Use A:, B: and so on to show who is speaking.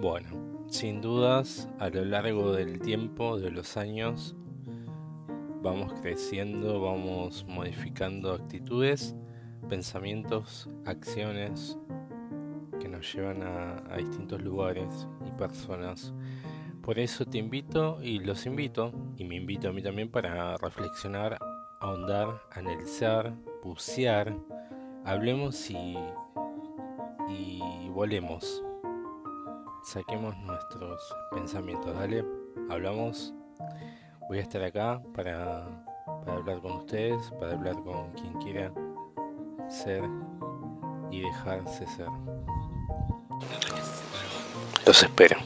A: Bueno, sin dudas, a lo largo del tiempo, de los años, vamos creciendo, vamos modificando actitudes, pensamientos, acciones que nos llevan a, distintos lugares y personas. Por eso te invito y los invito, y me invito a mí también para reflexionar, ahondar, analizar, bucear, hablemos y, y volemos. Saquemos nuestros pensamientos, dale, hablamos voy a estar acá para, hablar con ustedes, para hablar con quien quiera ser y dejarse ser. Los espero.